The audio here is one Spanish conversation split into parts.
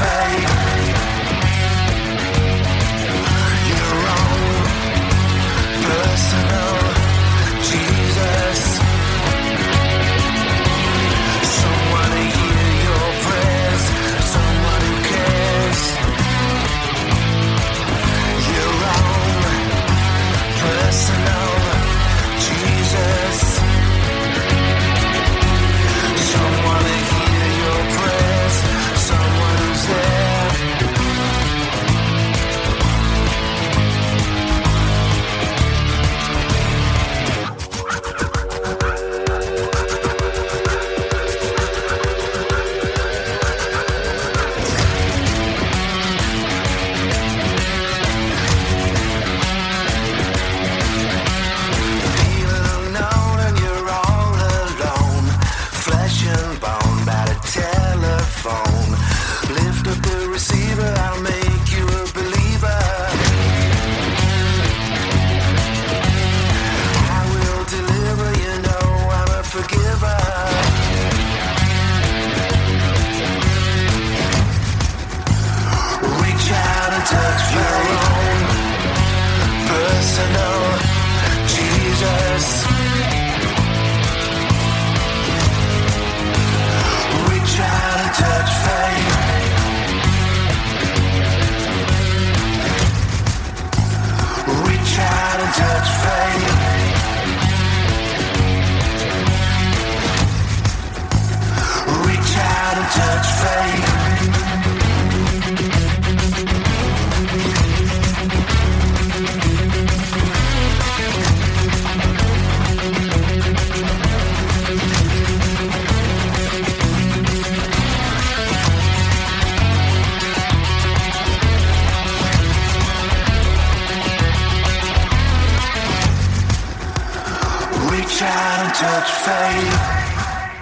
fade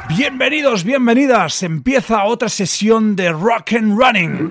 Bienvenidos, bienvenidas. Empieza otra sesión de Rock and Running.